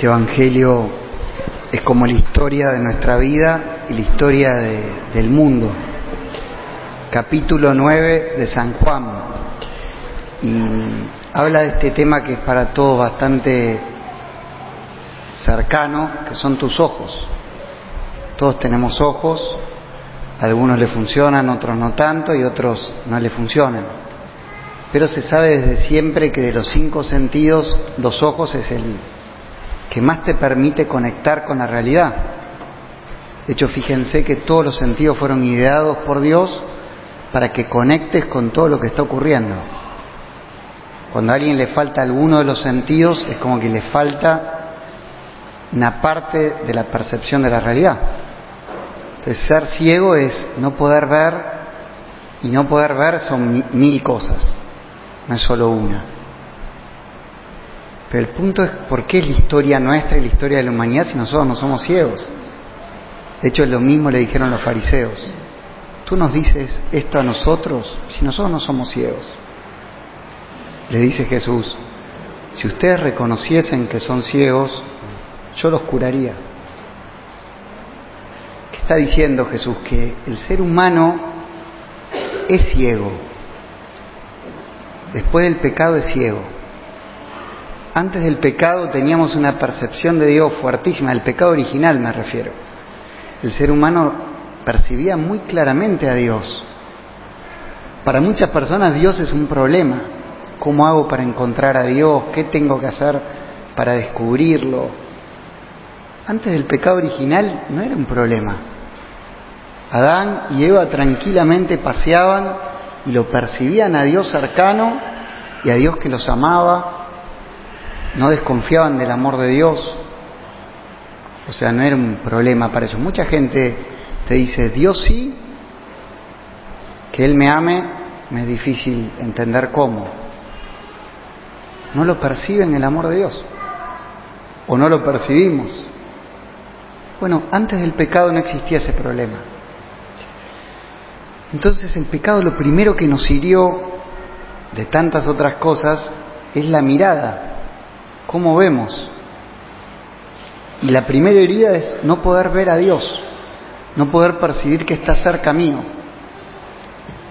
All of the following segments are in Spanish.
Este Evangelio es como la historia de nuestra vida y la historia de, del mundo. Capítulo 9 de San Juan. Y habla de este tema que es para todos bastante cercano, que son tus ojos. Todos tenemos ojos, algunos le funcionan, otros no tanto y otros no le funcionan. Pero se sabe desde siempre que de los cinco sentidos, los ojos es el que más te permite conectar con la realidad. De hecho, fíjense que todos los sentidos fueron ideados por Dios para que conectes con todo lo que está ocurriendo. Cuando a alguien le falta alguno de los sentidos, es como que le falta una parte de la percepción de la realidad. Entonces, ser ciego es no poder ver, y no poder ver son mil cosas, no es solo una. Pero el punto es por qué es la historia nuestra y la historia de la humanidad si nosotros no somos ciegos. De hecho, lo mismo le dijeron los fariseos. Tú nos dices esto a nosotros si nosotros no somos ciegos. Le dice Jesús, si ustedes reconociesen que son ciegos, yo los curaría. ¿Qué está diciendo Jesús? Que el ser humano es ciego. Después del pecado es ciego. Antes del pecado teníamos una percepción de Dios fuertísima, el pecado original me refiero. El ser humano percibía muy claramente a Dios. Para muchas personas Dios es un problema. ¿Cómo hago para encontrar a Dios? ¿Qué tengo que hacer para descubrirlo? Antes del pecado original no era un problema. Adán y Eva tranquilamente paseaban y lo percibían a Dios cercano y a Dios que los amaba no desconfiaban del amor de Dios. O sea, no era un problema para ellos. Mucha gente te dice, Dios sí, que Él me ame, me es difícil entender cómo. No lo perciben el amor de Dios. O no lo percibimos. Bueno, antes del pecado no existía ese problema. Entonces el pecado lo primero que nos hirió de tantas otras cosas es la mirada cómo vemos. Y la primera herida es no poder ver a Dios, no poder percibir que está cerca mío.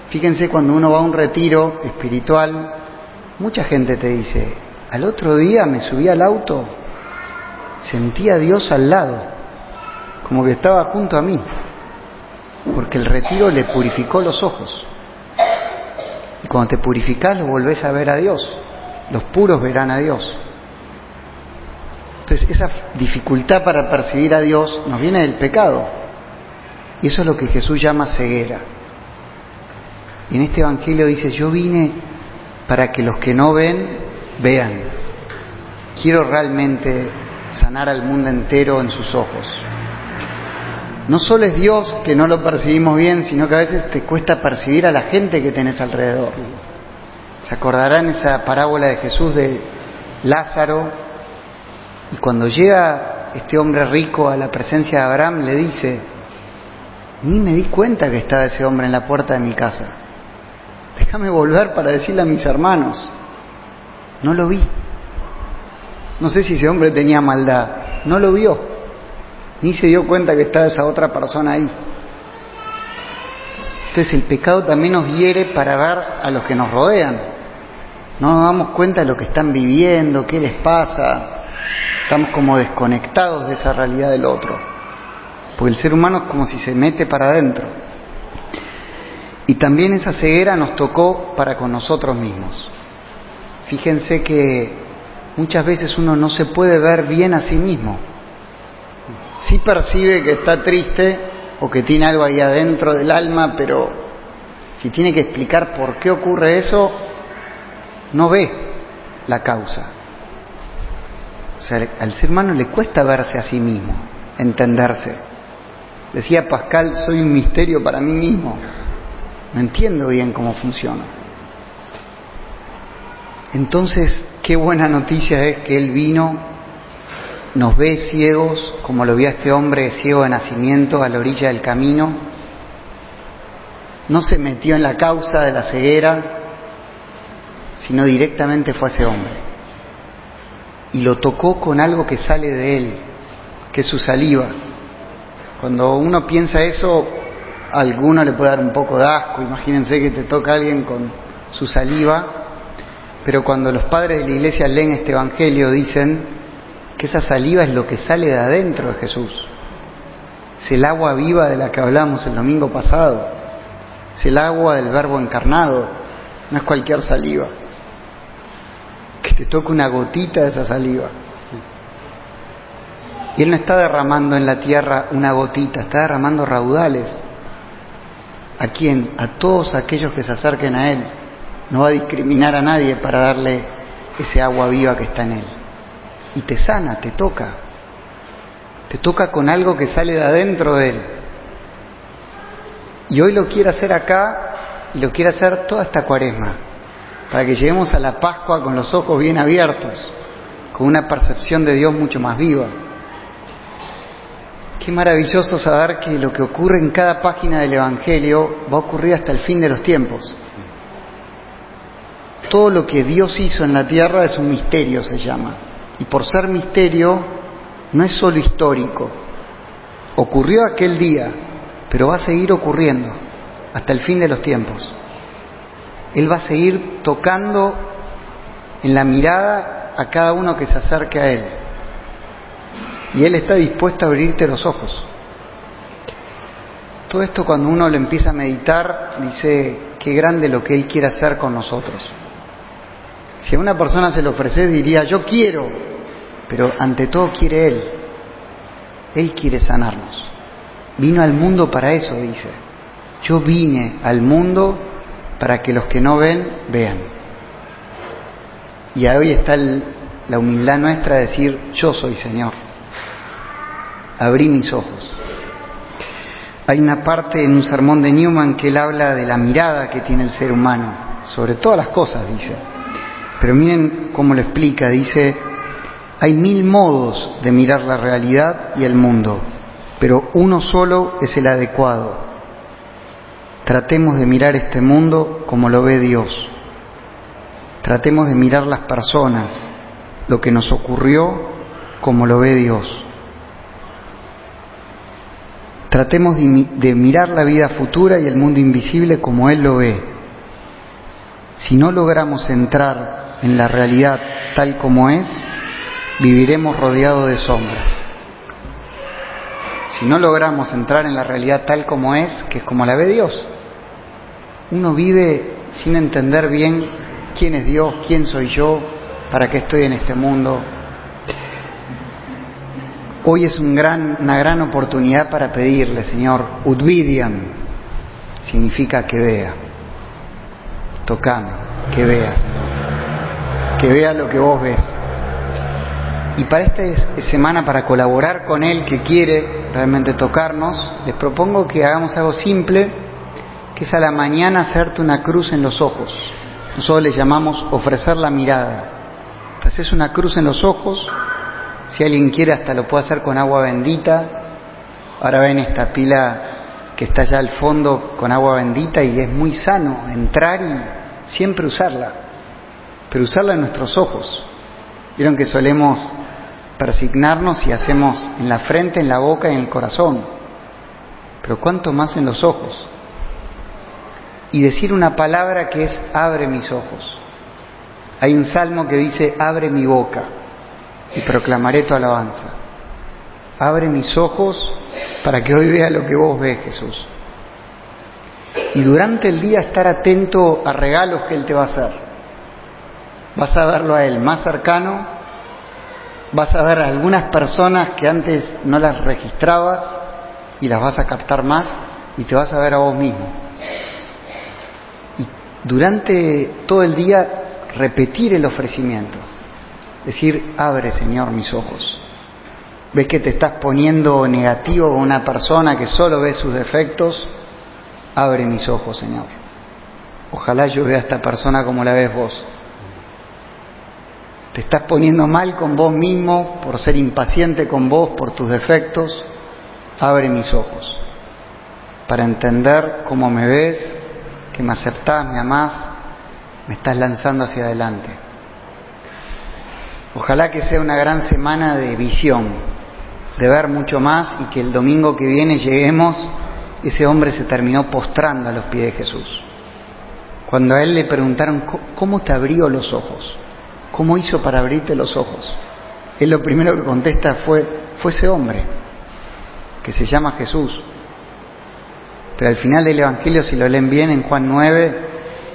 Fíjense cuando uno va a un retiro espiritual, mucha gente te dice, al otro día me subí al auto, sentí a Dios al lado, como que estaba junto a mí, porque el retiro le purificó los ojos. Y cuando te purificás lo volvés a ver a Dios, los puros verán a Dios. Entonces esa dificultad para percibir a Dios nos viene del pecado. Y eso es lo que Jesús llama ceguera. Y en este Evangelio dice, yo vine para que los que no ven, vean. Quiero realmente sanar al mundo entero en sus ojos. No solo es Dios que no lo percibimos bien, sino que a veces te cuesta percibir a la gente que tenés alrededor. ¿Se acordarán esa parábola de Jesús de Lázaro y cuando llega este hombre rico a la presencia de Abraham, le dice, ni me di cuenta que estaba ese hombre en la puerta de mi casa. Déjame volver para decirle a mis hermanos. No lo vi. No sé si ese hombre tenía maldad. No lo vio. Ni se dio cuenta que estaba esa otra persona ahí. Entonces el pecado también nos hiere para ver a los que nos rodean. No nos damos cuenta de lo que están viviendo, qué les pasa, Estamos como desconectados de esa realidad del otro. Porque el ser humano es como si se mete para adentro. Y también esa ceguera nos tocó para con nosotros mismos. Fíjense que muchas veces uno no se puede ver bien a sí mismo. Sí percibe que está triste o que tiene algo ahí adentro del alma, pero si tiene que explicar por qué ocurre eso, no ve la causa. O sea, al ser humano le cuesta verse a sí mismo, entenderse. Decía Pascal, soy un misterio para mí mismo. No entiendo bien cómo funciona. Entonces, qué buena noticia es que Él vino, nos ve ciegos, como lo vio este hombre ciego de nacimiento a la orilla del camino. No se metió en la causa de la ceguera, sino directamente fue a ese hombre y lo tocó con algo que sale de él, que es su saliva. Cuando uno piensa eso, a alguno le puede dar un poco de asco, imagínense que te toca alguien con su saliva, pero cuando los padres de la iglesia leen este Evangelio dicen que esa saliva es lo que sale de adentro de Jesús, es el agua viva de la que hablamos el domingo pasado, es el agua del verbo encarnado, no es cualquier saliva, te toca una gotita de esa saliva. Y Él no está derramando en la tierra una gotita, está derramando raudales. ¿A quién? A todos aquellos que se acerquen a Él. No va a discriminar a nadie para darle ese agua viva que está en Él. Y te sana, te toca. Te toca con algo que sale de adentro de Él. Y hoy lo quiere hacer acá y lo quiere hacer toda esta cuaresma, para que lleguemos a la Pascua con los ojos bien abiertos, con una percepción de Dios mucho más viva. Qué maravilloso saber que lo que ocurre en cada página del Evangelio va a ocurrir hasta el fin de los tiempos. Todo lo que Dios hizo en la tierra es un misterio, se llama. Y por ser misterio, no es solo histórico. Ocurrió aquel día, pero va a seguir ocurriendo hasta el fin de los tiempos. Él va a seguir tocando en la mirada a cada uno que se acerque a Él. Y Él está dispuesto a abrirte los ojos. Todo esto cuando uno lo empieza a meditar, dice, qué grande lo que Él quiere hacer con nosotros. Si a una persona se le ofrece, diría, yo quiero, pero ante todo quiere Él. Él quiere sanarnos. Vino al mundo para eso, dice. Yo vine al mundo para que los que no ven, vean. Y hoy está el, la humildad nuestra de decir, yo soy Señor. Abrí mis ojos. Hay una parte en un sermón de Newman que él habla de la mirada que tiene el ser humano, sobre todas las cosas, dice. Pero miren cómo lo explica, dice, hay mil modos de mirar la realidad y el mundo, pero uno solo es el adecuado. Tratemos de mirar este mundo como lo ve Dios. Tratemos de mirar las personas, lo que nos ocurrió, como lo ve Dios. Tratemos de, mirar la vida futura y el mundo invisible como Él lo ve. Si no logramos entrar en la realidad tal como es, viviremos rodeados de sombras. Si no logramos entrar en la realidad tal como es, que es como la ve Dios, uno vive sin entender bien quién es Dios, quién soy yo, para qué estoy en este mundo. Hoy es gran, una gran oportunidad para pedirle, Señor, Udvidiam, significa que vea. Tocame, que veas. Que vea lo que vos ves. Y para esta semana, para colaborar con Él que quiere realmente tocarnos, les propongo que hagamos algo simple, que es a la mañana hacerte una cruz en los ojos. Nosotros le llamamos ofrecer la mirada. Te haces una cruz en los ojos, si alguien quiere hasta lo puede hacer con agua bendita. Ahora ven esta pila que está allá al fondo con agua bendita y es muy sano entrar y siempre usarla, pero usarla en nuestros ojos. Vieron que solemos persignarnos y hacemos en la frente, en la boca y en el corazón, pero cuánto más en los ojos. Y decir una palabra que es abre mis ojos. Hay un salmo que dice abre mi boca y proclamaré tu alabanza. Abre mis ojos para que hoy vea lo que vos ves, Jesús. Y durante el día estar atento a regalos que Él te va a hacer. Vas a verlo a Él más cercano, vas a ver a algunas personas que antes no las registrabas y las vas a captar más y te vas a ver a vos mismo. Durante todo el día repetir el ofrecimiento. Decir, abre Señor mis ojos. ¿Ves que te estás poniendo negativo con una persona que solo ve sus defectos? Abre mis ojos, Señor. Ojalá yo vea a esta persona como la ves vos. Te estás poniendo mal con vos mismo por ser impaciente con vos, por tus defectos. Abre mis ojos para entender cómo me ves, que me aceptás, me amás, me estás lanzando hacia adelante. Ojalá que sea una gran semana de visión, de ver mucho más y que el domingo que viene lleguemos, ese hombre se terminó postrando a los pies de Jesús. Cuando a él le preguntaron, ¿cómo te abrió los ojos? ¿Cómo hizo para abrirte los ojos? Él lo primero que contesta fue, fue ese hombre, que se llama Jesús. Pero al final del Evangelio, si lo leen bien en Juan 9,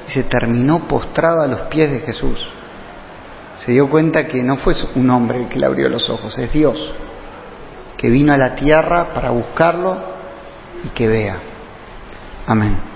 se terminó postrado a los pies de Jesús. Se dio cuenta que no fue un hombre el que le abrió los ojos, es Dios, que vino a la tierra para buscarlo y que vea. Amén.